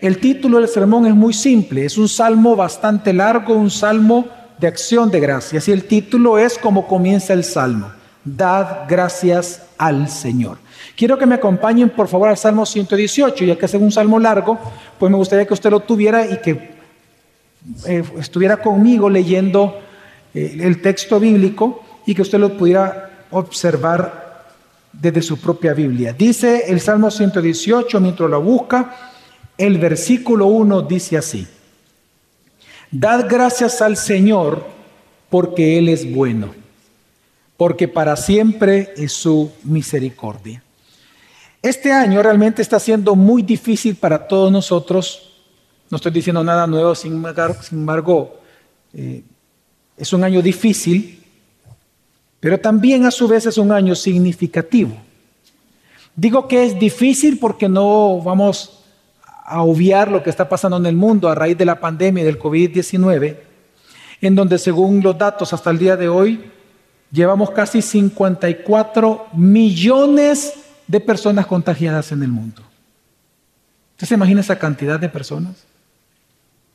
el título del sermón es muy simple, es un salmo bastante largo, un salmo de acción de gracias. Y el título es como comienza el salmo, Dad gracias al Señor. Quiero que me acompañen por favor al Salmo 118, ya que es un salmo largo, pues me gustaría que usted lo tuviera y que eh, estuviera conmigo leyendo eh, el texto bíblico y que usted lo pudiera observar desde su propia Biblia. Dice el Salmo 118, mientras lo busca, el versículo 1 dice así, Dad gracias al Señor porque Él es bueno, porque para siempre es su misericordia. Este año realmente está siendo muy difícil para todos nosotros. No estoy diciendo nada nuevo, sin embargo, eh, es un año difícil, pero también a su vez es un año significativo. Digo que es difícil porque no vamos a obviar lo que está pasando en el mundo a raíz de la pandemia del COVID-19, en donde según los datos hasta el día de hoy, llevamos casi 54 millones de personas contagiadas en el mundo. ¿Usted se imagina esa cantidad de personas?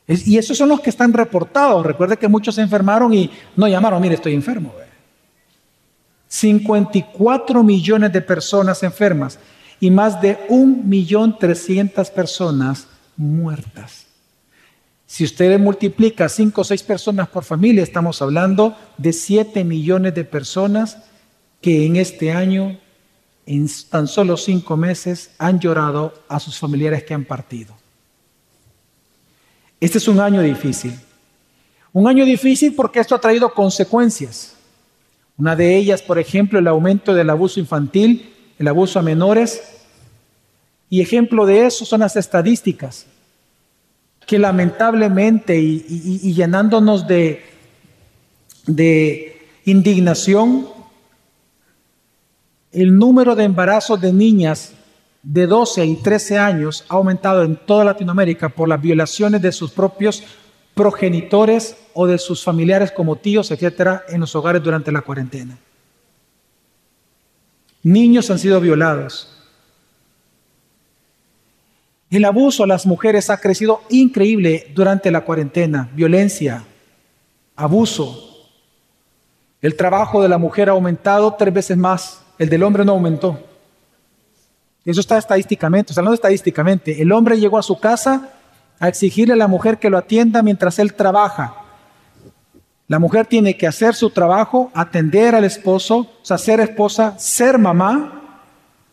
y esos son los que están reportados. Recuerde que muchos se enfermaron y no llamaron, mire, estoy enfermo. 54 millones de personas enfermas y más de 1.300.000 personas muertas. Si usted multiplica 5 o 6 personas por familia, estamos hablando de 7 millones de personas que en este año en tan solo cinco meses han llorado a sus familiares que han partido. Este es un año difícil. Un año difícil porque esto ha traído consecuencias. Una de ellas, por ejemplo, el aumento del abuso infantil, el abuso a menores. Y ejemplo de eso son las estadísticas, que lamentablemente y, llenándonos de, de indignación, el número de embarazos de niñas de 12 y 13 años ha aumentado en toda Latinoamérica por las violaciones de sus propios progenitores o de sus familiares como tíos, etcétera, en los hogares durante la cuarentena. Niños han sido violados. El abuso a las mujeres ha crecido increíble durante la cuarentena. Violencia, abuso. El trabajo de la mujer ha aumentado tres veces más el del hombre no aumentó. Eso está estadísticamente, hablando estadísticamente. El hombre llegó a su casa a exigirle a la mujer que lo atienda mientras él trabaja. La mujer tiene que hacer su trabajo, atender al esposo, o sea, ser esposa, ser mamá,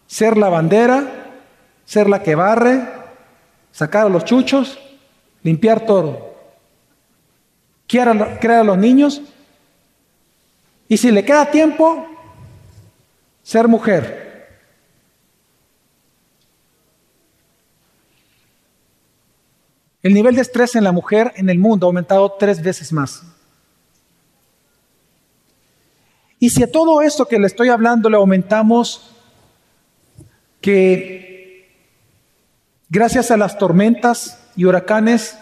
ser lavandera, ser la que barre, sacar los chuchos, limpiar todo. Criar a los niños. Y si le queda tiempo, ser mujer. El nivel de estrés en la mujer en el mundo ha aumentado tres veces más. Y si a todo esto que le estoy hablando le aumentamos que gracias a las tormentas y huracanes,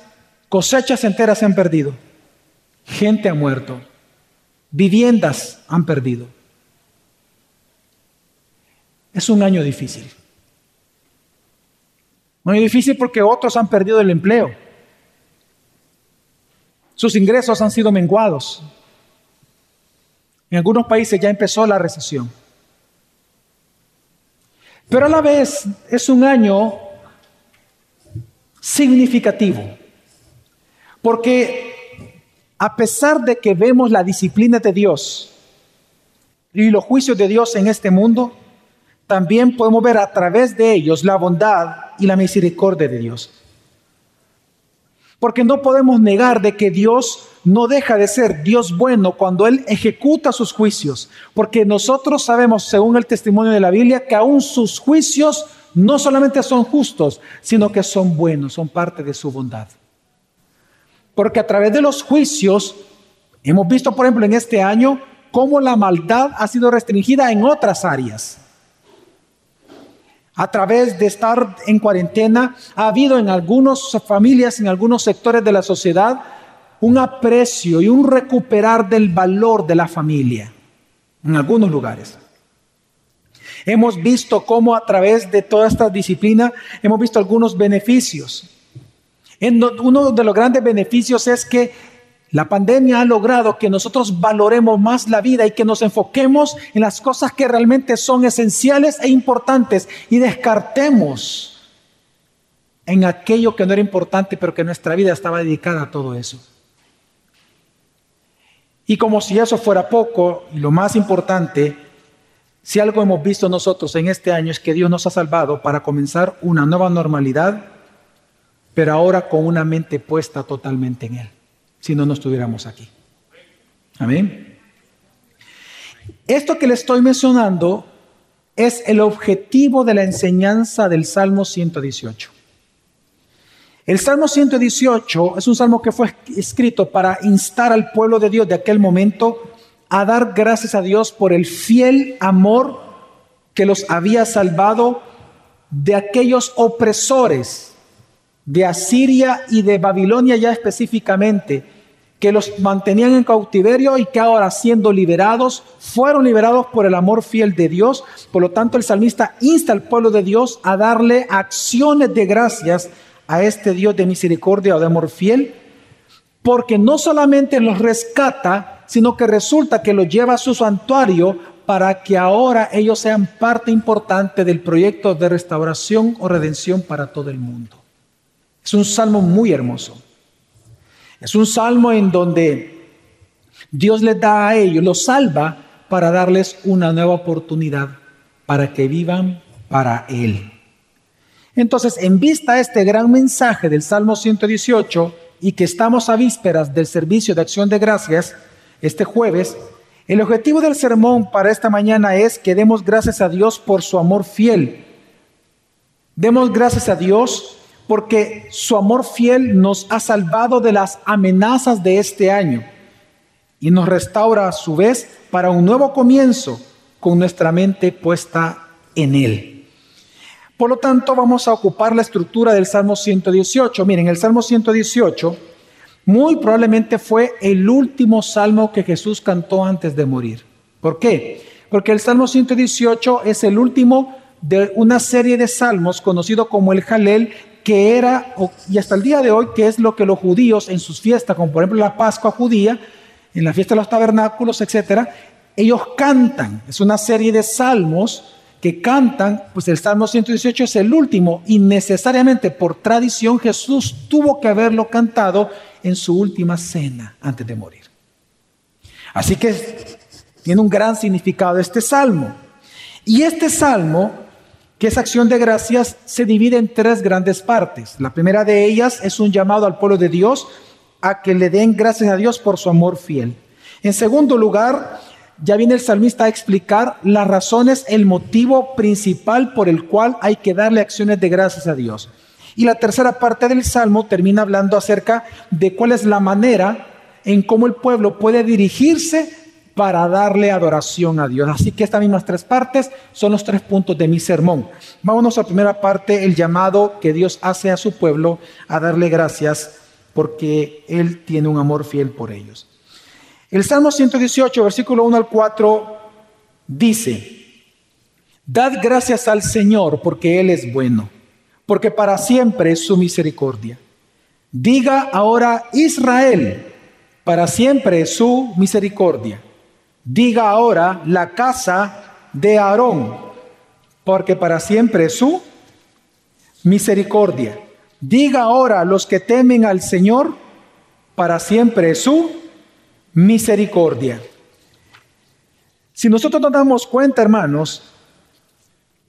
cosechas enteras se han perdido, gente ha muerto, viviendas han perdido. Es un año difícil. Año difícil porque otros han perdido el empleo. Sus ingresos han sido menguados. En algunos países ya empezó la recesión. Pero a la vez es un año significativo. Porque a pesar de que vemos la disciplina de Dios y los juicios de Dios en este mundo, también podemos ver a través de ellos la bondad y la misericordia de Dios. Porque no podemos negar de que Dios no deja de ser Dios bueno cuando Él ejecuta sus juicios. Porque nosotros sabemos, según el testimonio de la Biblia, que aún sus juicios no solamente son justos, sino que son buenos, son parte de su bondad. Porque a través de los juicios, hemos visto, por ejemplo, en este año, cómo la maldad ha sido restringida en otras áreas a través de estar en cuarentena, ha habido en algunas familias, en algunos sectores de la sociedad, un aprecio y un recuperar del valor de la familia, en algunos lugares. Hemos visto cómo a través de toda esta disciplina hemos visto algunos beneficios. uno de los grandes beneficios es que la pandemia ha logrado que nosotros valoremos más la vida y que nos enfoquemos en las cosas que realmente son esenciales e importantes y descartemos en aquello que no era importante, pero que nuestra vida estaba dedicada a todo eso. Y como si eso fuera poco, y lo más importante, si algo hemos visto nosotros en este año es que Dios nos ha salvado para comenzar una nueva normalidad, pero ahora con una mente puesta totalmente en Él si no, no estuviéramos aquí. Amén. Esto que le estoy mencionando es el objetivo de la enseñanza del Salmo 118. El Salmo 118 es un salmo que fue escrito para instar al pueblo de Dios de aquel momento a dar gracias a Dios por el fiel amor que los había salvado de aquellos opresores de Asiria y de Babilonia ya específicamente, que los mantenían en cautiverio y que ahora siendo liberados, fueron liberados por el amor fiel de Dios. Por lo tanto, el salmista insta al pueblo de Dios a darle acciones de gracias a este Dios de misericordia o de amor fiel, porque no solamente los rescata, sino que resulta que los lleva a su santuario para que ahora ellos sean parte importante del proyecto de restauración o redención para todo el mundo. Es un salmo muy hermoso. Es un salmo en donde Dios les da a ellos, los salva para darles una nueva oportunidad para que vivan para Él. Entonces, en vista de este gran mensaje del Salmo 118 y que estamos a vísperas del servicio de acción de gracias este jueves, el objetivo del sermón para esta mañana es que demos gracias a Dios por su amor fiel. Demos gracias a Dios porque su amor fiel nos ha salvado de las amenazas de este año y nos restaura a su vez para un nuevo comienzo con nuestra mente puesta en Él. Por lo tanto, vamos a ocupar la estructura del Salmo 118. Miren, el Salmo 118 muy probablemente fue el último salmo que Jesús cantó antes de morir. ¿Por qué? Porque el Salmo 118 es el último de una serie de salmos conocido como el Jalel que era, y hasta el día de hoy, que es lo que los judíos en sus fiestas, como por ejemplo la Pascua judía, en la fiesta de los tabernáculos, etcétera, ellos cantan. Es una serie de salmos que cantan, pues el Salmo 118 es el último y necesariamente por tradición Jesús tuvo que haberlo cantado en su última cena antes de morir. Así que tiene un gran significado este salmo. Y este salmo que esa acción de gracias se divide en tres grandes partes. La primera de ellas es un llamado al pueblo de Dios a que le den gracias a Dios por su amor fiel. En segundo lugar, ya viene el salmista a explicar las razones, el motivo principal por el cual hay que darle acciones de gracias a Dios. Y la tercera parte del salmo termina hablando acerca de cuál es la manera en cómo el pueblo puede dirigirse para darle adoración a Dios. Así que estas mismas tres partes son los tres puntos de mi sermón. Vámonos a la primera parte, el llamado que Dios hace a su pueblo a darle gracias porque Él tiene un amor fiel por ellos. El Salmo 118, versículo 1 al 4, dice, Dad gracias al Señor porque Él es bueno, porque para siempre es su misericordia. Diga ahora Israel, para siempre es su misericordia. Diga ahora la casa de Aarón, porque para siempre su misericordia. Diga ahora los que temen al Señor, para siempre su misericordia. Si nosotros nos damos cuenta, hermanos,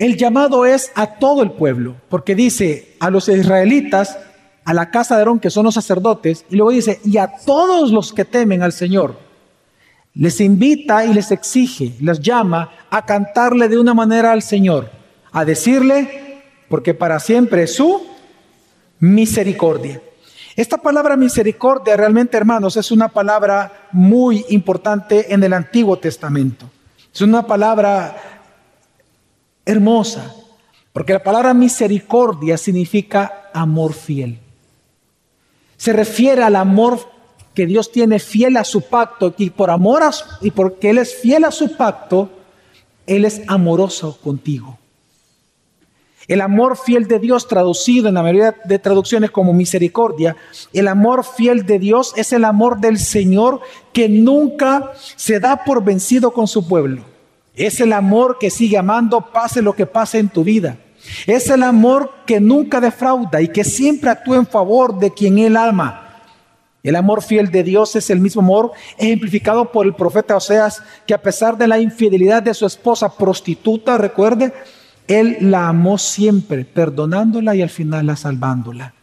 el llamado es a todo el pueblo, porque dice a los israelitas, a la casa de Aarón, que son los sacerdotes, y luego dice, y a todos los que temen al Señor les invita y les exige, les llama a cantarle de una manera al Señor, a decirle, porque para siempre es su misericordia. Esta palabra misericordia realmente, hermanos, es una palabra muy importante en el Antiguo Testamento. Es una palabra hermosa, porque la palabra misericordia significa amor fiel. Se refiere al amor que Dios tiene fiel a su pacto y por amor a, y porque Él es fiel a su pacto, Él es amoroso contigo. El amor fiel de Dios, traducido en la mayoría de traducciones como misericordia, el amor fiel de Dios es el amor del Señor que nunca se da por vencido con su pueblo. Es el amor que sigue amando pase lo que pase en tu vida. Es el amor que nunca defrauda y que siempre actúa en favor de quien él ama. El amor fiel de Dios es el mismo amor ejemplificado por el profeta Oseas, que a pesar de la infidelidad de su esposa prostituta, recuerde, él la amó siempre, perdonándola y al final la salvándola.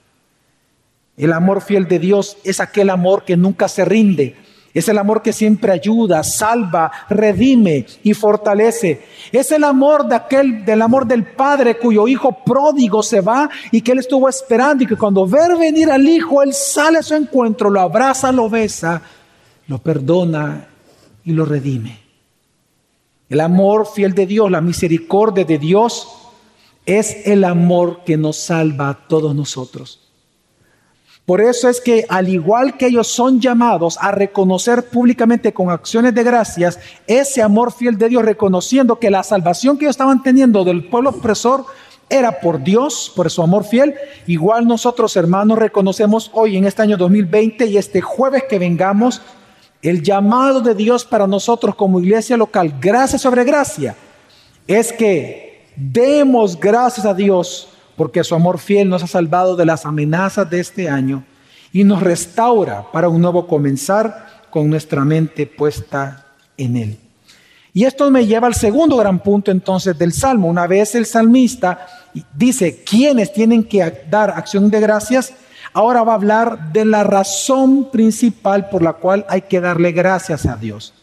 El amor fiel de Dios es aquel amor que nunca se rinde. Es el amor que siempre ayuda, salva, redime y fortalece. Es el amor de aquel, del amor del Padre cuyo hijo pródigo se va y que él estuvo esperando y que cuando ve venir al hijo, él sale a su encuentro, lo abraza, lo besa, lo perdona y lo redime. El amor fiel de Dios, la misericordia de Dios, es el amor que nos salva a todos nosotros. Por eso es que al igual que ellos son llamados a reconocer públicamente con acciones de gracias ese amor fiel de Dios, reconociendo que la salvación que ellos estaban teniendo del pueblo opresor era por Dios, por su amor fiel, igual nosotros hermanos reconocemos hoy en este año 2020 y este jueves que vengamos el llamado de Dios para nosotros como iglesia local, gracia sobre gracia, es que demos gracias a Dios porque su amor fiel nos ha salvado de las amenazas de este año y nos restaura para un nuevo comenzar con nuestra mente puesta en Él. Y esto me lleva al segundo gran punto entonces del Salmo. Una vez el salmista dice quiénes tienen que dar acción de gracias, ahora va a hablar de la razón principal por la cual hay que darle gracias a Dios.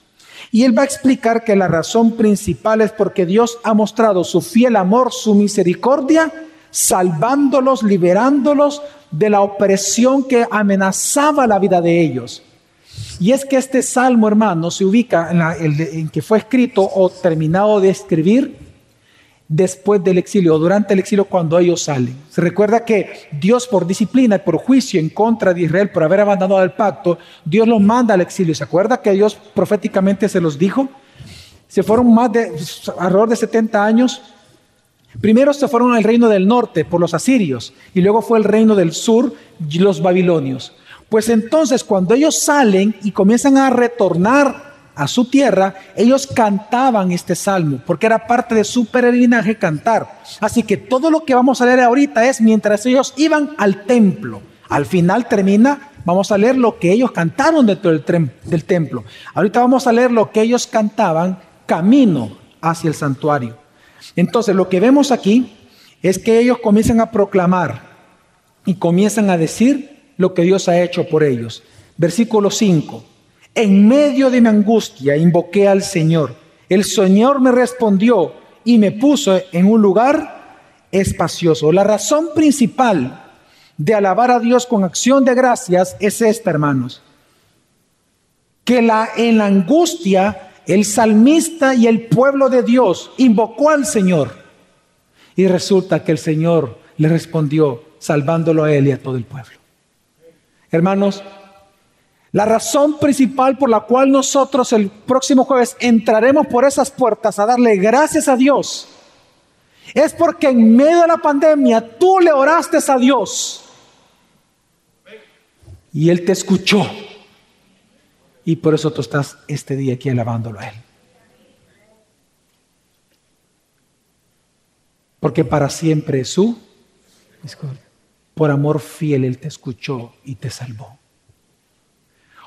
Y él va a explicar que la razón principal es porque Dios ha mostrado su fiel amor, su misericordia, salvándolos, liberándolos de la opresión que amenazaba la vida de ellos. Y es que este salmo, hermano, se ubica en, en que fue escrito o terminado de escribir después del exilio, durante el exilio cuando ellos salen. Se recuerda que Dios por disciplina y por juicio en contra de Israel por haber abandonado el pacto, Dios los manda al exilio. ¿Se acuerda que Dios proféticamente se los dijo? Se fueron más de alrededor de 70 años. Primero se fueron al reino del norte por los asirios y luego fue el reino del sur, los babilonios. Pues entonces cuando ellos salen y comienzan a retornar a su tierra, ellos cantaban este salmo, porque era parte de su peregrinaje cantar. Así que todo lo que vamos a leer ahorita es mientras ellos iban al templo. Al final termina, vamos a leer lo que ellos cantaron dentro del, del templo. Ahorita vamos a leer lo que ellos cantaban camino hacia el santuario. Entonces lo que vemos aquí es que ellos comienzan a proclamar y comienzan a decir lo que Dios ha hecho por ellos. Versículo 5. En medio de mi angustia invoqué al Señor. El Señor me respondió y me puso en un lugar espacioso. La razón principal de alabar a Dios con acción de gracias es esta, hermanos. Que la, en la angustia el salmista y el pueblo de Dios invocó al Señor. Y resulta que el Señor le respondió salvándolo a él y a todo el pueblo. Hermanos, la razón principal por la cual nosotros el próximo jueves entraremos por esas puertas a darle gracias a Dios es porque en medio de la pandemia tú le oraste a Dios y Él te escuchó. Y por eso tú estás este día aquí alabándolo a Él. Porque para siempre es su Por amor fiel Él te escuchó y te salvó.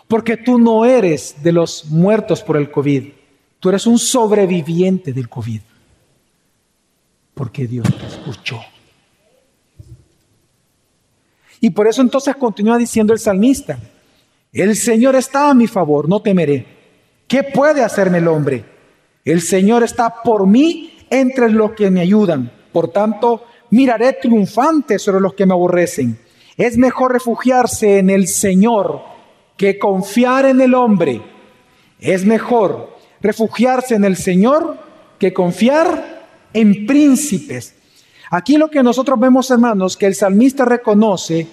Porque tú no eres de los muertos por el COVID, tú eres un sobreviviente del COVID. Porque Dios te escuchó. Y por eso entonces continúa diciendo el salmista, el Señor está a mi favor, no temeré. ¿Qué puede hacerme el hombre? El Señor está por mí entre los que me ayudan. Por tanto, miraré triunfante sobre los que me aborrecen. Es mejor refugiarse en el Señor que confiar en el hombre. Es mejor refugiarse en el Señor que confiar en príncipes. Aquí lo que nosotros vemos, hermanos, que el salmista reconoce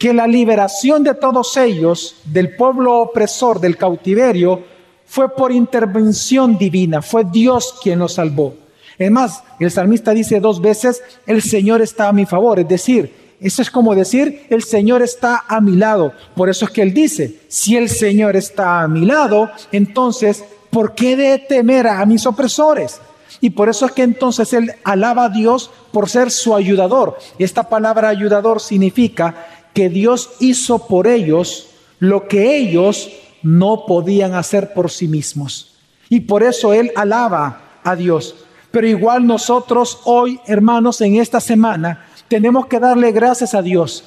que la liberación de todos ellos, del pueblo opresor, del cautiverio, fue por intervención divina, fue Dios quien los salvó. Es más, el salmista dice dos veces, el Señor está a mi favor. Es decir, eso es como decir, el Señor está a mi lado. Por eso es que Él dice, si el Señor está a mi lado, entonces, ¿por qué de temer a mis opresores? Y por eso es que entonces Él alaba a Dios por ser su ayudador. Esta palabra ayudador significa que Dios hizo por ellos lo que ellos no podían hacer por sí mismos. Y por eso Él alaba a Dios. Pero igual nosotros hoy, hermanos, en esta semana, tenemos que darle gracias a Dios.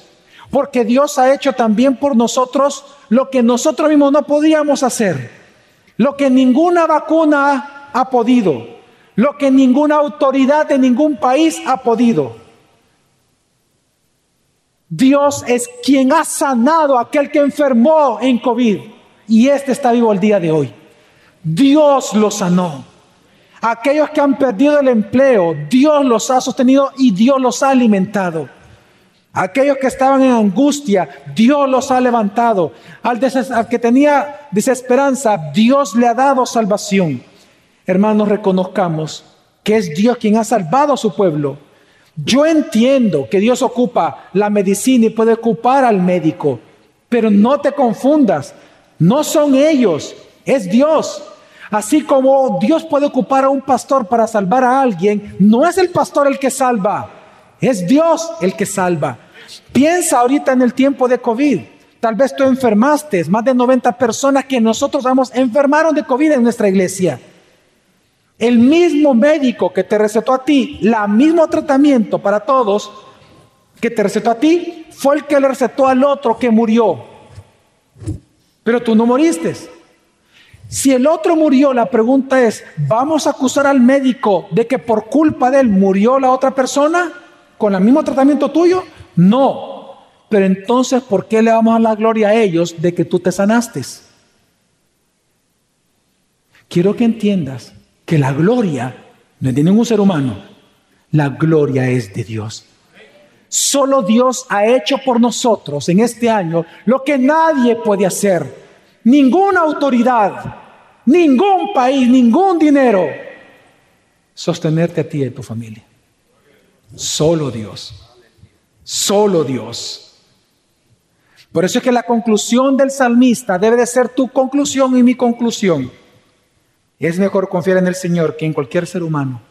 Porque Dios ha hecho también por nosotros lo que nosotros mismos no podíamos hacer. Lo que ninguna vacuna ha podido. Lo que ninguna autoridad de ningún país ha podido. Dios es quien ha sanado a aquel que enfermó en COVID. Y este está vivo el día de hoy. Dios lo sanó. Aquellos que han perdido el empleo, Dios los ha sostenido y Dios los ha alimentado. Aquellos que estaban en angustia, Dios los ha levantado. Al, que tenía desesperanza, Dios le ha dado salvación. Hermanos, reconozcamos que es Dios quien ha salvado a su pueblo. Yo entiendo que Dios ocupa la medicina y puede ocupar al médico, pero no te confundas, no son ellos, es Dios. Así como Dios puede ocupar a un pastor para salvar a alguien, no es el pastor el que salva, es Dios el que salva. Piensa ahorita en el tiempo de COVID. Tal vez tú enfermaste, más de 90 personas que nosotros vamos enfermaron de COVID en nuestra iglesia. El mismo médico que te recetó a ti, la mismo tratamiento para todos que te recetó a ti, fue el que le recetó al otro que murió. Pero tú no moriste. Si el otro murió, la pregunta es, ¿vamos a acusar al médico de que por culpa de él murió la otra persona con el mismo tratamiento tuyo? No. Pero entonces, ¿por qué le vamos a dar la gloria a ellos de que tú te sanaste? Quiero que entiendas que la gloria no es de ningún ser humano, la gloria es de Dios. Solo Dios ha hecho por nosotros en este año lo que nadie puede hacer. Ninguna autoridad, ningún país, ningún dinero, sostenerte a ti y a tu familia. Solo Dios. Solo Dios. Por eso es que la conclusión del salmista debe de ser tu conclusión y mi conclusión. Es mejor confiar en el Señor que en cualquier ser humano.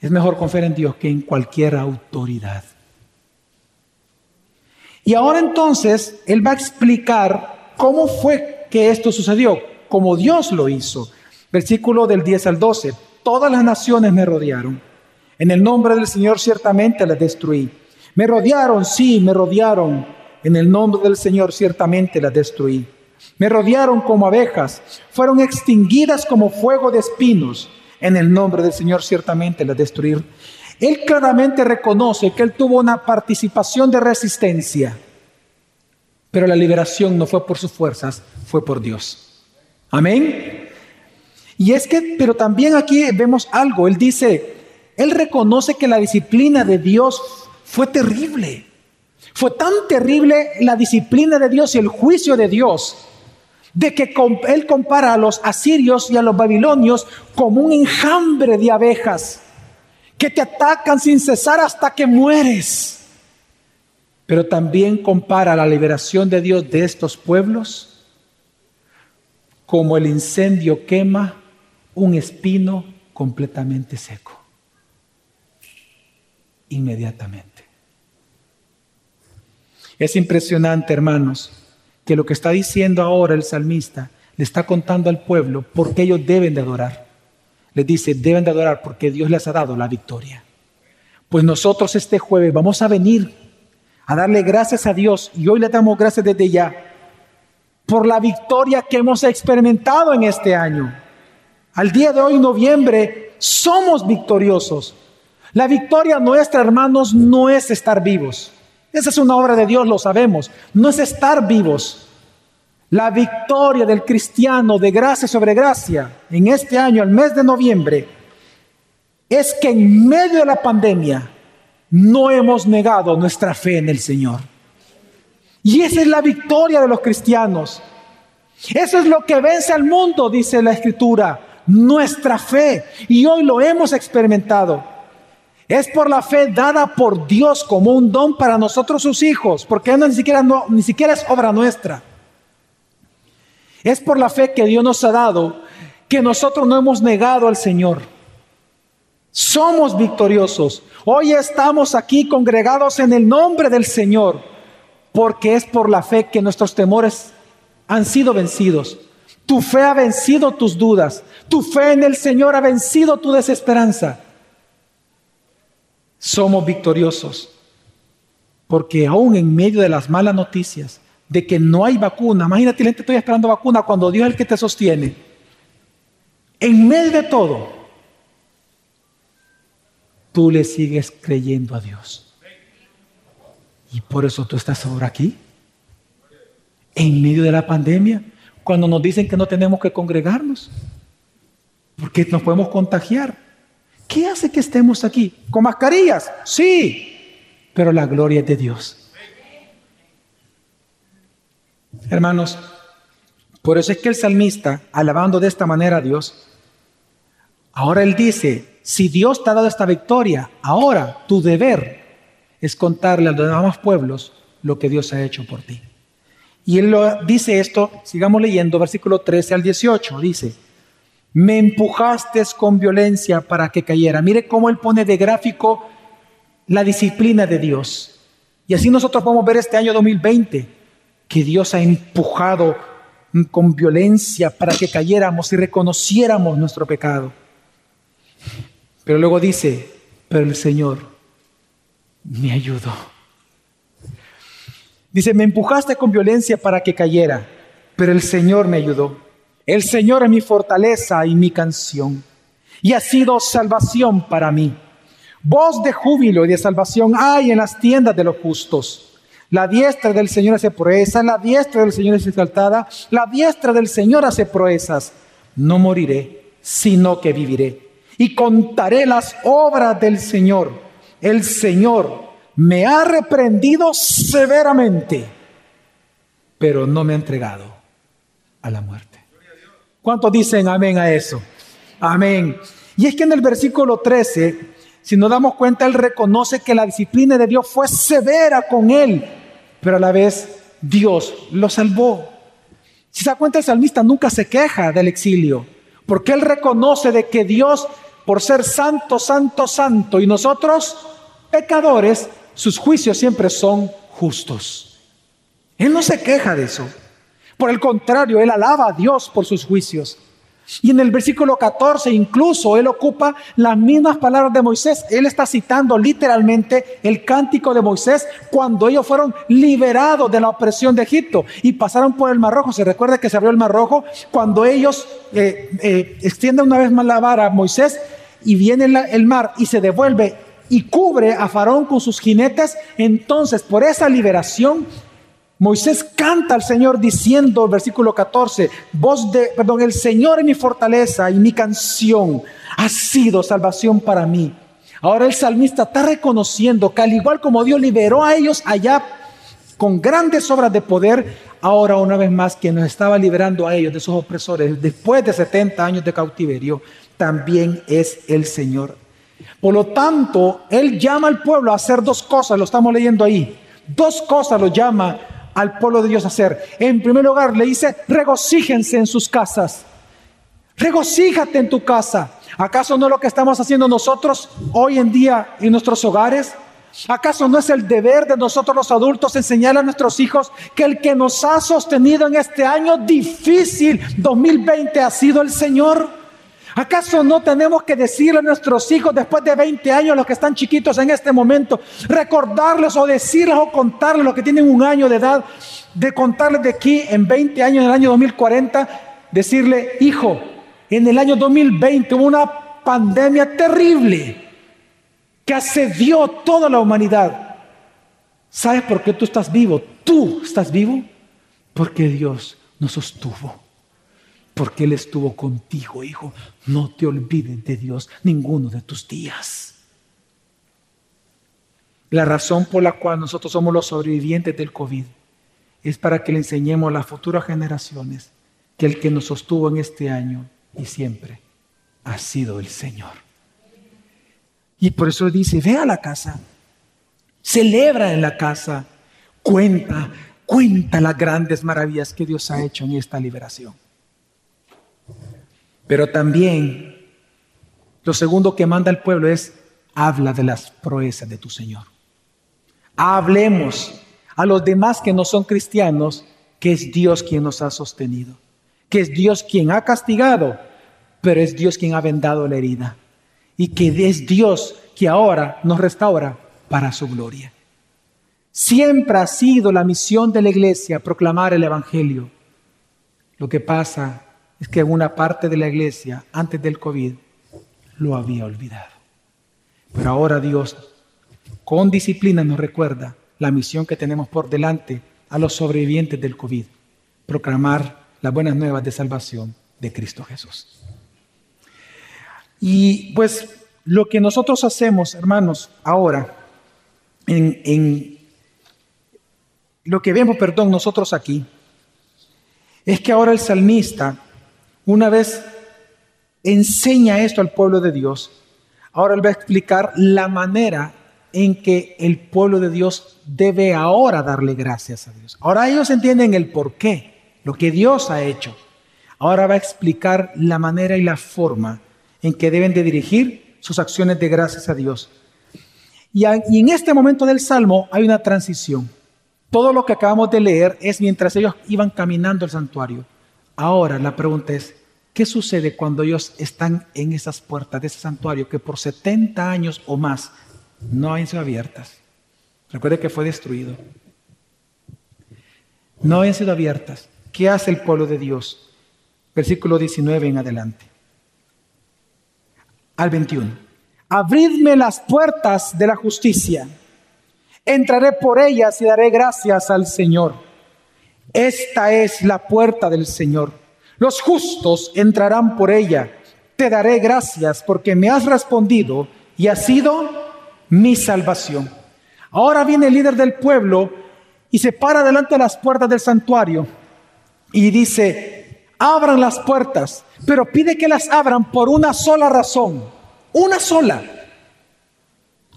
Es mejor confiar en Dios que en cualquier autoridad. Y ahora entonces Él va a explicar cómo fue que esto sucedió como Dios lo hizo. Versículo del 10 al 12. Todas las naciones me rodearon. En el nombre del Señor ciertamente las destruí. Me rodearon, sí, me rodearon. En el nombre del Señor ciertamente las destruí. Me rodearon como abejas. Fueron extinguidas como fuego de espinos. En el nombre del Señor ciertamente las destruí. Él claramente reconoce que él tuvo una participación de resistencia. Pero la liberación no fue por sus fuerzas, fue por Dios. Amén. Y es que, pero también aquí vemos algo. Él dice, él reconoce que la disciplina de Dios fue terrible. Fue tan terrible la disciplina de Dios y el juicio de Dios, de que él compara a los asirios y a los babilonios como un enjambre de abejas que te atacan sin cesar hasta que mueres. Pero también compara la liberación de Dios de estos pueblos como el incendio quema un espino completamente seco. Inmediatamente. Es impresionante, hermanos, que lo que está diciendo ahora el salmista le está contando al pueblo por qué ellos deben de adorar. Les dice, deben de adorar porque Dios les ha dado la victoria. Pues nosotros este jueves vamos a venir a darle gracias a Dios y hoy le damos gracias desde ya por la victoria que hemos experimentado en este año. Al día de hoy, noviembre, somos victoriosos. La victoria nuestra, hermanos, no es estar vivos. Esa es una obra de Dios, lo sabemos. No es estar vivos. La victoria del cristiano de gracia sobre gracia en este año, el mes de noviembre, es que en medio de la pandemia no hemos negado nuestra fe en el Señor. Y esa es la victoria de los cristianos. Eso es lo que vence al mundo, dice la escritura. nuestra fe. Y hoy lo hemos experimentado. Es por la fe dada por Dios como un don para nosotros sus hijos, porque no, ni, siquiera, ni siquiera es obra nuestra. Es por la fe que Dios nos ha dado que nosotros no hemos negado al Señor. Somos victoriosos. Hoy estamos aquí congregados en el nombre del Señor, porque es por la fe que nuestros temores han sido vencidos. Tu fe ha vencido tus dudas. Tu fe en el Señor ha vencido tu desesperanza. Somos victoriosos, porque aún en medio de las malas noticias, de que no hay vacuna, imagínate, la gente estoy esperando vacuna cuando Dios es el que te sostiene. En medio de todo, tú le sigues creyendo a Dios. Y por eso tú estás ahora aquí, en medio de la pandemia, cuando nos dicen que no tenemos que congregarnos, porque nos podemos contagiar. ¿Qué hace que estemos aquí? ¿Con mascarillas? Sí, pero la gloria es de Dios. Hermanos, por eso es que el salmista, alabando de esta manera a Dios, ahora él dice, si Dios te ha dado esta victoria, ahora tu deber es contarle a los demás pueblos lo que Dios ha hecho por ti. Y él lo, dice esto, sigamos leyendo, versículo 13 al 18, dice, me empujaste con violencia para que cayera. Mire cómo él pone de gráfico la disciplina de Dios. Y así nosotros podemos ver este año 2020, que Dios ha empujado con violencia para que cayéramos y reconociéramos nuestro pecado. Pero luego dice, pero el Señor me ayudó. Dice, me empujaste con violencia para que cayera, pero el Señor me ayudó. El Señor es mi fortaleza y mi canción, y ha sido salvación para mí. Voz de júbilo y de salvación hay en las tiendas de los justos. La diestra del Señor hace proezas, la diestra del Señor es exaltada, la diestra del Señor hace proezas. No moriré, sino que viviré y contaré las obras del Señor. El Señor me ha reprendido severamente, pero no me ha entregado a la muerte. ¿Cuántos dicen amén a eso? Amén. Y es que en el versículo 13, si nos damos cuenta, él reconoce que la disciplina de Dios fue severa con él, pero a la vez Dios lo salvó. Si se da cuenta, el salmista nunca se queja del exilio, porque él reconoce de que Dios por ser santo, santo, santo, y nosotros, pecadores, sus juicios siempre son justos. Él no se queja de eso. Por el contrario, él alaba a Dios por sus juicios. Y en el versículo 14 incluso él ocupa las mismas palabras de Moisés. Él está citando literalmente el cántico de Moisés cuando ellos fueron liberados de la opresión de Egipto y pasaron por el Mar Rojo. Se recuerda que se abrió el Mar Rojo cuando ellos eh, eh, extienden una vez más la vara a Moisés y viene el mar y se devuelve y cubre a Faraón con sus jinetes, entonces por esa liberación Moisés canta al Señor diciendo, versículo 14, voz de, perdón, el Señor es mi fortaleza y mi canción ha sido salvación para mí. Ahora el salmista está reconociendo que al igual como Dios liberó a ellos allá con grandes obras de poder, ahora una vez más que nos estaba liberando a ellos de sus opresores después de 70 años de cautiverio, también es el Señor. Por lo tanto, Él llama al pueblo a hacer dos cosas, lo estamos leyendo ahí. Dos cosas lo llama al pueblo de Dios hacer. En primer lugar, le dice, regocíjense en sus casas. Regocíjate en tu casa. ¿Acaso no es lo que estamos haciendo nosotros hoy en día en nuestros hogares? ¿Acaso no es el deber de nosotros los adultos enseñar a nuestros hijos que el que nos ha sostenido en este año difícil 2020 ha sido el Señor? ¿Acaso no tenemos que decirle a nuestros hijos después de 20 años, los que están chiquitos en este momento, recordarles o decirles o contarles los que tienen un año de edad, de contarles de aquí en 20 años, en el año 2040, decirle, hijo, en el año 2020 hubo una pandemia terrible que asedió toda la humanidad. ¿Sabes por qué tú estás vivo? Tú estás vivo porque Dios nos sostuvo porque Él estuvo contigo, hijo. No te olvides de Dios ninguno de tus días. La razón por la cual nosotros somos los sobrevivientes del COVID es para que le enseñemos a las futuras generaciones que el que nos sostuvo en este año y siempre ha sido el Señor. Y por eso dice, ve a la casa, celebra en la casa, cuenta, cuenta las grandes maravillas que Dios ha hecho en esta liberación. Pero también lo segundo que manda el pueblo es, habla de las proezas de tu Señor. Hablemos a los demás que no son cristianos que es Dios quien nos ha sostenido, que es Dios quien ha castigado, pero es Dios quien ha vendado la herida y que es Dios que ahora nos restaura para su gloria. Siempre ha sido la misión de la iglesia proclamar el Evangelio. Lo que pasa es que una parte de la iglesia antes del COVID lo había olvidado. Pero ahora Dios con disciplina nos recuerda la misión que tenemos por delante a los sobrevivientes del COVID, proclamar las buenas nuevas de salvación de Cristo Jesús. Y pues lo que nosotros hacemos, hermanos, ahora, en, en lo que vemos, perdón, nosotros aquí, es que ahora el salmista, una vez enseña esto al pueblo de Dios, ahora él va a explicar la manera en que el pueblo de Dios debe ahora darle gracias a Dios. Ahora ellos entienden el por qué, lo que Dios ha hecho. Ahora va a explicar la manera y la forma en que deben de dirigir sus acciones de gracias a Dios. Y, en este momento del Salmo hay una transición. Todo lo que acabamos de leer es mientras ellos iban caminando al santuario. Ahora la pregunta es, ¿qué sucede cuando ellos están en esas puertas de ese santuario que por 70 años o más no han sido abiertas. Recuerde que fue destruido. No han sido abiertas. ¿Qué hace el pueblo de Dios? Versículo 19 en adelante. Al 21. Abridme las puertas de la justicia. Entraré por ellas y daré gracias al Señor. Esta es la puerta del Señor. Los justos entrarán por ella. Te daré gracias porque me has respondido y has sido mi salvación. Ahora viene el líder del pueblo y se para delante de las puertas del santuario y dice, abran las puertas, pero pide que las abran por una sola razón, una sola.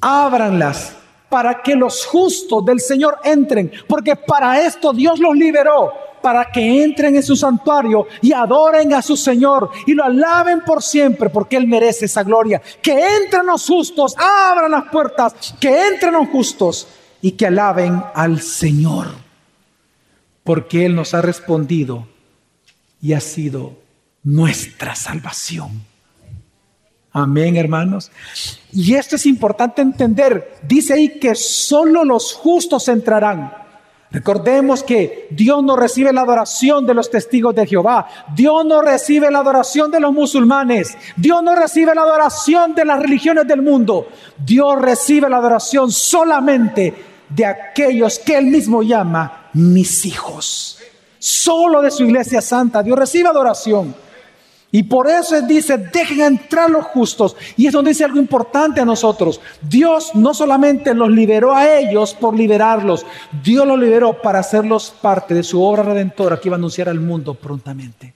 Ábranlas para que los justos del Señor entren, porque para esto Dios los liberó para que entren en su santuario y adoren a su Señor y lo alaben por siempre porque Él merece esa gloria. Que entren los justos, abran las puertas, que entren los justos y que alaben al Señor porque Él nos ha respondido y ha sido nuestra salvación. Amén, hermanos. Y esto es importante entender. Dice ahí que solo los justos entrarán. Recordemos que Dios no recibe la adoración de los testigos de Jehová. Dios no recibe la adoración de los musulmanes. Dios no recibe la adoración de las religiones del mundo. Dios recibe la adoración solamente de aquellos que Él mismo llama mis hijos. Solo de su iglesia santa Dios recibe adoración. Y por eso dice, dejen entrar los justos. Y es donde dice algo importante a nosotros. Dios no solamente los liberó a ellos por liberarlos, Dios los liberó para hacerlos parte de su obra redentora que iba a anunciar al mundo prontamente.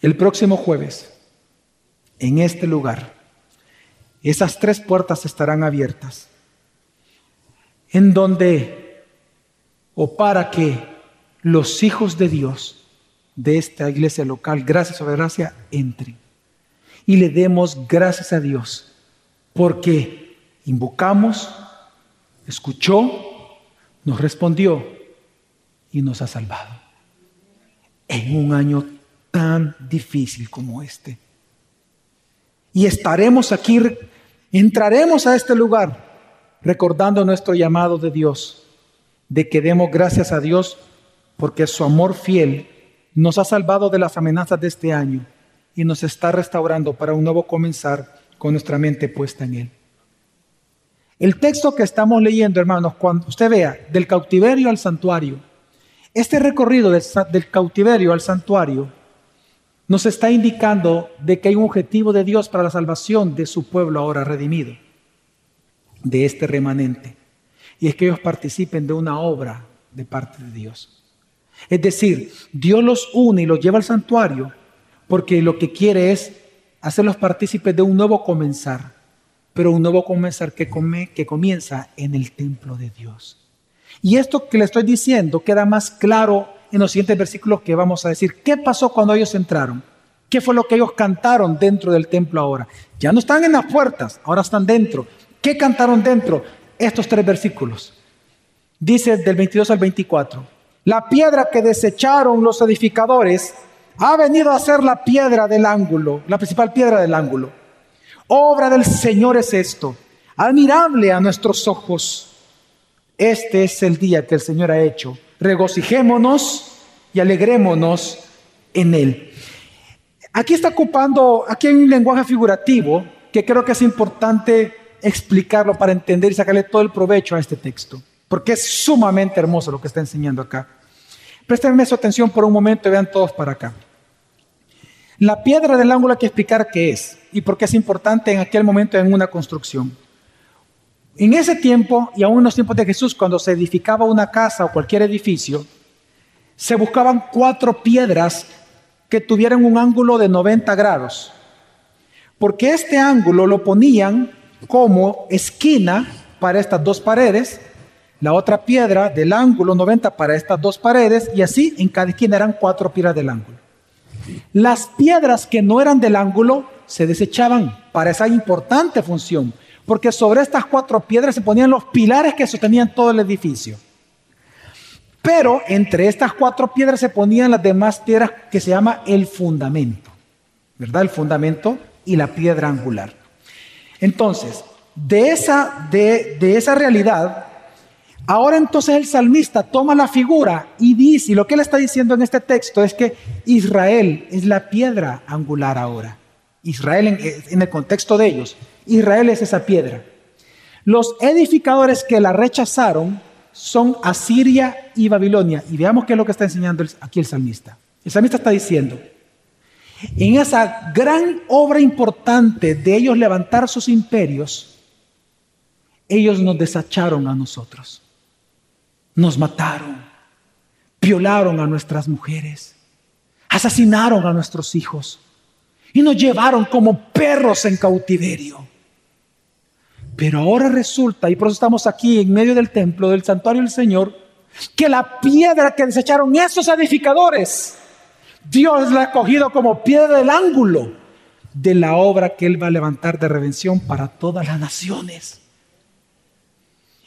El próximo jueves, en este lugar, esas tres puertas estarán abiertas, en donde, o para que los hijos de Dios de esta iglesia local, gracias sobre gracia, entre. Y le demos gracias a Dios porque invocamos, escuchó, nos respondió y nos ha salvado. En un año tan difícil como este. Y estaremos aquí, entraremos a este lugar recordando nuestro llamado de Dios, de que demos gracias a Dios porque su amor fiel nos ha salvado de las amenazas de este año y nos está restaurando para un nuevo comenzar con nuestra mente puesta en Él. El texto que estamos leyendo, hermanos, cuando usted vea del cautiverio al santuario, este recorrido del, del cautiverio al santuario nos está indicando de que hay un objetivo de Dios para la salvación de su pueblo ahora redimido, de este remanente. Y es que ellos participen de una obra de parte de Dios. Es decir, Dios los une y los lleva al santuario porque lo que quiere es hacerlos partícipes de un nuevo comenzar, pero un nuevo comenzar que, come, que comienza en el templo de Dios. Y esto que le estoy diciendo queda más claro en los siguientes versículos que vamos a decir. ¿Qué pasó cuando ellos entraron? ¿Qué fue lo que ellos cantaron dentro del templo ahora? Ya no están en las puertas, ahora están dentro. ¿Qué cantaron dentro? Estos tres versículos. Dice del 22 al 24. La piedra que desecharon los edificadores ha venido a ser la piedra del ángulo, la principal piedra del ángulo. Obra del Señor es esto, admirable a nuestros ojos. Este es el día que el Señor ha hecho. Regocijémonos y alegrémonos en él. Aquí está ocupando, aquí hay un lenguaje figurativo que creo que es importante explicarlo para entender y sacarle todo el provecho a este texto, porque es sumamente hermoso lo que está enseñando acá. Préstenme su atención por un momento y vean todos para acá. La piedra del ángulo hay que explicar qué es y por qué es importante en aquel momento en una construcción. En ese tiempo, y aún en los tiempos de Jesús, cuando se edificaba una casa o cualquier edificio, se buscaban cuatro piedras que tuvieran un ángulo de 90 grados, porque este ángulo lo ponían como esquina para estas dos paredes, la otra piedra del ángulo 90 para estas dos paredes, y así en cada esquina eran cuatro piedras del ángulo. Las piedras que no eran del ángulo se desechaban para esa importante función, porque sobre estas cuatro piedras se ponían los pilares que sostenían todo el edificio. Pero entre estas cuatro piedras se ponían las demás piedras que se llama el fundamento, ¿verdad? El fundamento y la piedra angular. Entonces, de esa, de, de esa realidad, ahora entonces el salmista toma la figura y dice, y lo que él está diciendo en este texto es que Israel es la piedra angular ahora. Israel en, en el contexto de ellos, Israel es esa piedra. Los edificadores que la rechazaron son Asiria y Babilonia. Y veamos qué es lo que está enseñando aquí el salmista. El salmista está diciendo, en esa gran obra importante de ellos levantar sus imperios, ellos nos desacharon a nosotros, nos mataron, violaron a nuestras mujeres, asesinaron a nuestros hijos y nos llevaron como perros en cautiverio. Pero ahora resulta, y por eso estamos aquí en medio del templo, del santuario del Señor, que la piedra que desecharon esos edificadores, Dios la ha cogido como piedra del ángulo de la obra que Él va a levantar de redención para todas las naciones.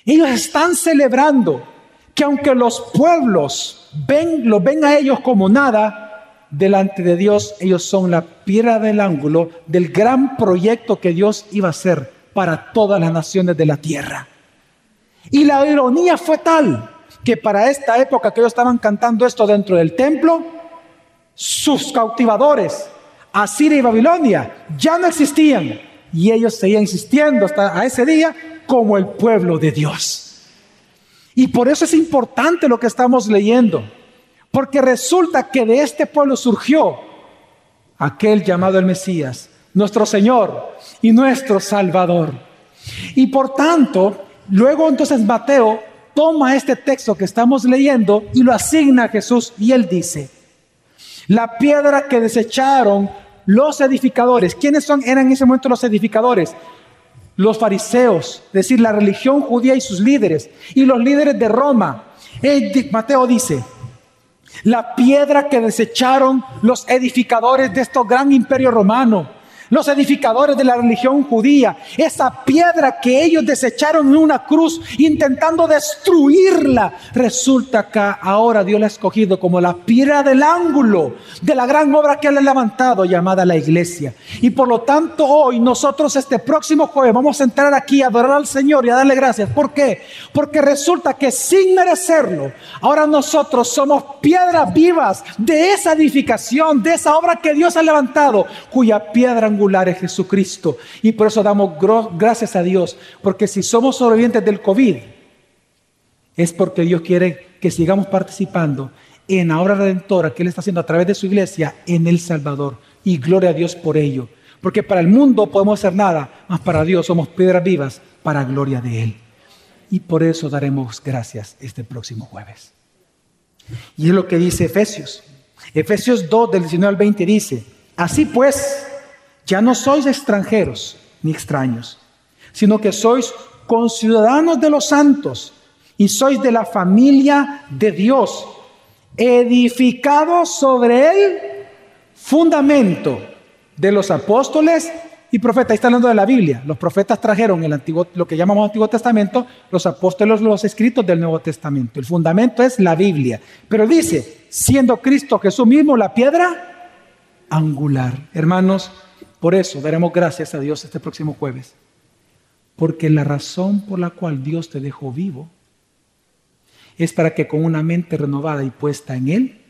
Ellos están celebrando que aunque los pueblos ven, lo ven a ellos como nada, delante de Dios ellos son la piedra del ángulo del gran proyecto que Dios iba a hacer para todas las naciones de la tierra. Y la ironía fue tal que para esta época que ellos estaban cantando esto dentro del templo, sus cautivadores, Asiria y Babilonia, ya no existían. Y ellos seguían existiendo hasta a ese día como el pueblo de Dios. Y por eso es importante lo que estamos leyendo. Porque resulta que de este pueblo surgió aquel llamado el Mesías, nuestro Señor y nuestro Salvador. Y por tanto, luego entonces Mateo toma este texto que estamos leyendo y lo asigna a Jesús y él dice, la piedra que desecharon los edificadores, ¿quiénes son, eran en ese momento los edificadores? Los fariseos, es decir, la religión judía y sus líderes, y los líderes de Roma. Mateo dice, la piedra que desecharon los edificadores de este gran imperio romano los edificadores de la religión judía, esa piedra que ellos desecharon en una cruz intentando destruirla, resulta que ahora Dios la ha escogido como la piedra del ángulo de la gran obra que Él ha levantado llamada la iglesia. Y por lo tanto hoy nosotros este próximo jueves vamos a entrar aquí a adorar al Señor y a darle gracias. ¿Por qué? Porque resulta que sin merecerlo, ahora nosotros somos piedras vivas de esa edificación, de esa obra que Dios ha levantado, cuya piedra es Jesucristo. Y por eso damos gracias a Dios, porque si somos sobrevivientes del COVID, es porque Dios quiere que sigamos participando en la obra redentora que Él está haciendo a través de su iglesia en El Salvador. Y gloria a Dios por ello. Porque para el mundo podemos hacer nada, mas para Dios somos piedras vivas para gloria de Él. Y por eso daremos gracias este próximo jueves. Y es lo que dice Efesios. Efesios 2 del 19 al 20 dice, Así pues, ya no sois extranjeros ni extraños, sino que sois conciudadanos de los santos y sois de la familia de Dios, edificados sobre el fundamento de los apóstoles y profetas. Ahí está hablando de la Biblia. Los profetas trajeron el antiguo, lo que llamamos Antiguo Testamento, los apóstoles los escritos del Nuevo Testamento. El fundamento es la Biblia. Pero dice, siendo Cristo Jesús mismo la piedra angular. Hermanos, por eso daremos gracias a Dios este próximo jueves. Porque la razón por la cual Dios te dejó vivo es para que con una mente renovada y puesta en Él,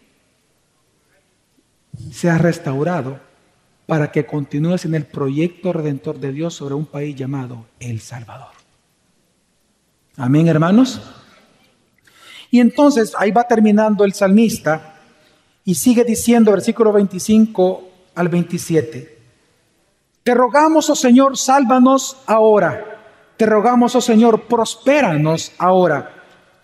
seas restaurado para que continúes en el proyecto redentor de Dios sobre un país llamado El Salvador. Amén, hermanos. Y entonces ahí va terminando el salmista y sigue diciendo, versículo 25 al 27, Te rogamos, oh Señor, sálvanos ahora. Te rogamos, oh Señor, prospéranos ahora.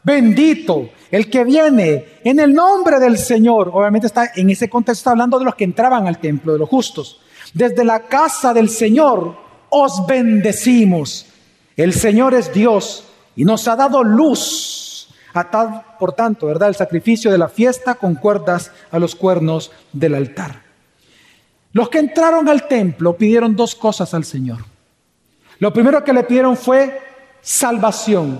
Bendito el que viene en el nombre del Señor. Obviamente está en ese contexto está hablando de los que entraban al templo, de los justos. Desde la casa del Señor os bendecimos. El Señor es Dios y nos ha dado luz. Atad, por tanto, ¿verdad? El sacrificio de la fiesta con cuerdas a los cuernos del altar. Los que entraron al templo pidieron dos cosas al Señor. Lo primero que le pidieron fue salvación.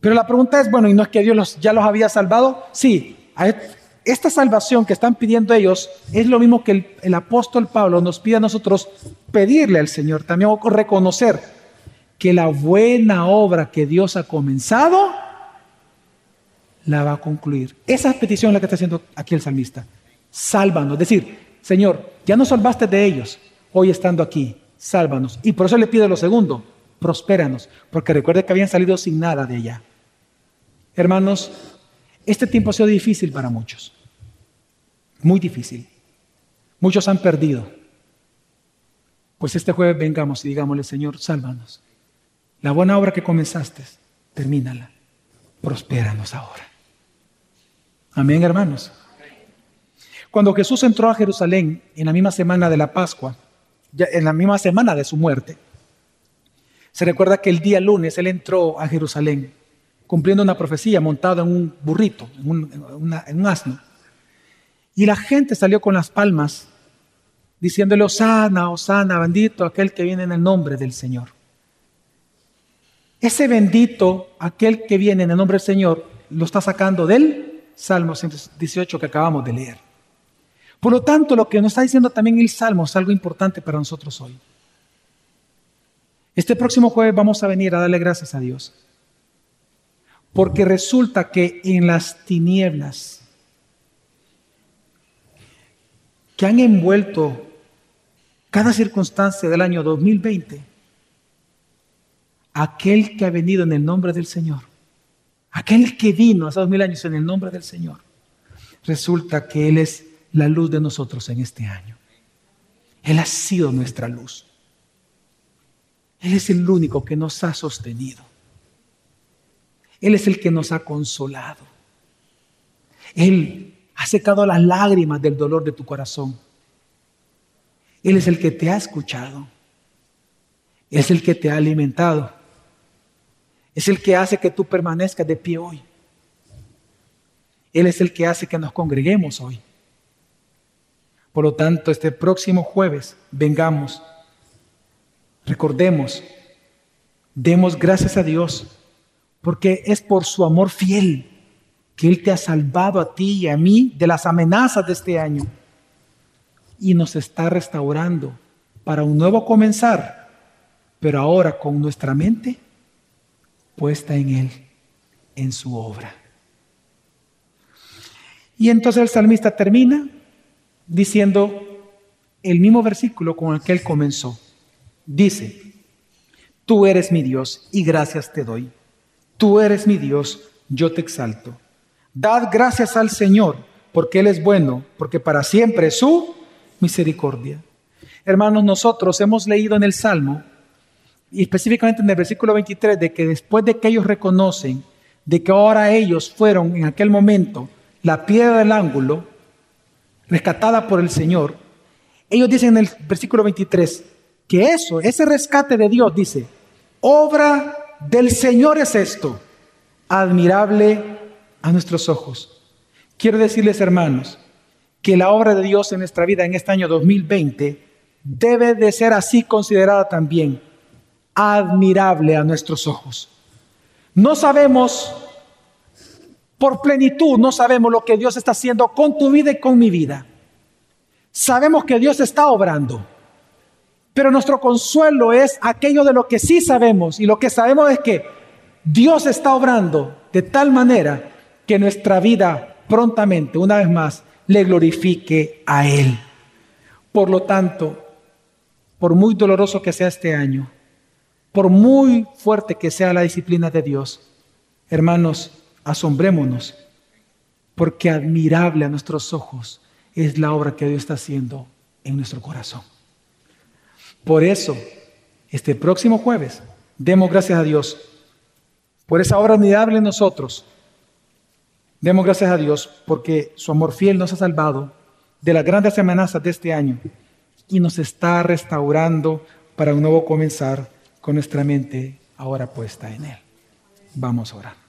Pero la pregunta es, bueno, ¿y no es que Dios ya los había salvado? Sí, esta salvación que están pidiendo ellos es lo mismo que el, apóstol Pablo nos pide a nosotros pedirle al Señor, también reconocer que la buena obra que Dios ha comenzado la va a concluir. Esa petición es la que está haciendo aquí el salmista. Sálvanos, es decir, Señor, ya nos salvaste de ellos, hoy estando aquí, sálvanos. Y por eso le pido lo segundo, prospéranos, porque recuerde que habían salido sin nada de allá. Hermanos, este tiempo ha sido difícil para muchos, muy difícil. Muchos han perdido. Pues este jueves vengamos y digámosle, Señor, sálvanos. La buena obra que comenzaste, termínala. Prospéranos ahora. Amén, hermanos. Cuando Jesús entró a Jerusalén en la misma semana de la Pascua, en la misma semana de su muerte, se recuerda que el día lunes él entró a Jerusalén cumpliendo una profecía montado en un burrito, en un, asno. Y la gente salió con las palmas diciéndole, Osana, Osana, bendito aquel que viene en el nombre del Señor. Ese bendito, aquel que viene en el nombre del Señor, lo está sacando del Salmo 118 que acabamos de leer. Por lo tanto, lo que nos está diciendo también el Salmo es algo importante para nosotros hoy. Este próximo jueves vamos a venir a darle gracias a Dios. Porque resulta que en las tinieblas que han envuelto cada circunstancia del año 2020, aquel que ha venido en el nombre del Señor, aquel que vino hace dos mil años en el nombre del Señor, resulta que Él es la luz de nosotros en este año. Él ha sido nuestra luz. Él es el único que nos ha sostenido. Él es el que nos ha consolado. Él ha secado las lágrimas del dolor de tu corazón. Él es el que te ha escuchado. Es el que te ha alimentado. Es el que hace que tú permanezcas de pie hoy. Él es el que hace que nos congreguemos hoy. Por lo tanto, este próximo jueves vengamos, recordemos, demos gracias a Dios porque es por su amor fiel que Él te ha salvado a ti y a mí de las amenazas de este año y nos está restaurando para un nuevo comenzar, pero ahora con nuestra mente puesta en Él, en su obra. Y entonces el salmista termina diciendo el mismo versículo con el que él comenzó. Dice, tú eres mi Dios y gracias te doy Tú eres mi Dios, yo te exalto. Dad gracias al Señor, porque Él es bueno, porque para siempre es su misericordia. Hermanos, nosotros hemos leído en el Salmo, y específicamente en el versículo 23, de que después de que ellos reconocen de que ahora ellos fueron en aquel momento la piedra del ángulo, rescatada por el Señor, ellos dicen en el versículo 23 que eso, ese rescate de Dios, dice, obra del Señor es esto, admirable a nuestros ojos. Quiero decirles, hermanos, que la obra de Dios en nuestra vida en este año 2020 debe de ser así considerada también admirable a nuestros ojos. No sabemos por plenitud, no sabemos lo que Dios está haciendo con tu vida y con mi vida. Sabemos que Dios está obrando, pero nuestro consuelo es aquello de lo que sí sabemos y lo que sabemos es que Dios está obrando de tal manera que nuestra vida prontamente, una vez más, le glorifique a Él. Por lo tanto, por muy doloroso que sea este año, por muy fuerte que sea la disciplina de Dios, hermanos, asombrémonos, porque admirable a nuestros ojos es la obra que Dios está haciendo en nuestro corazón. Por eso, este próximo jueves, demos gracias a Dios por esa obra admirable en nosotros. Demos gracias a Dios porque su amor fiel nos ha salvado de las grandes amenazas de este año y nos está restaurando para un nuevo comenzar con nuestra mente ahora puesta en Él. Vamos a orar.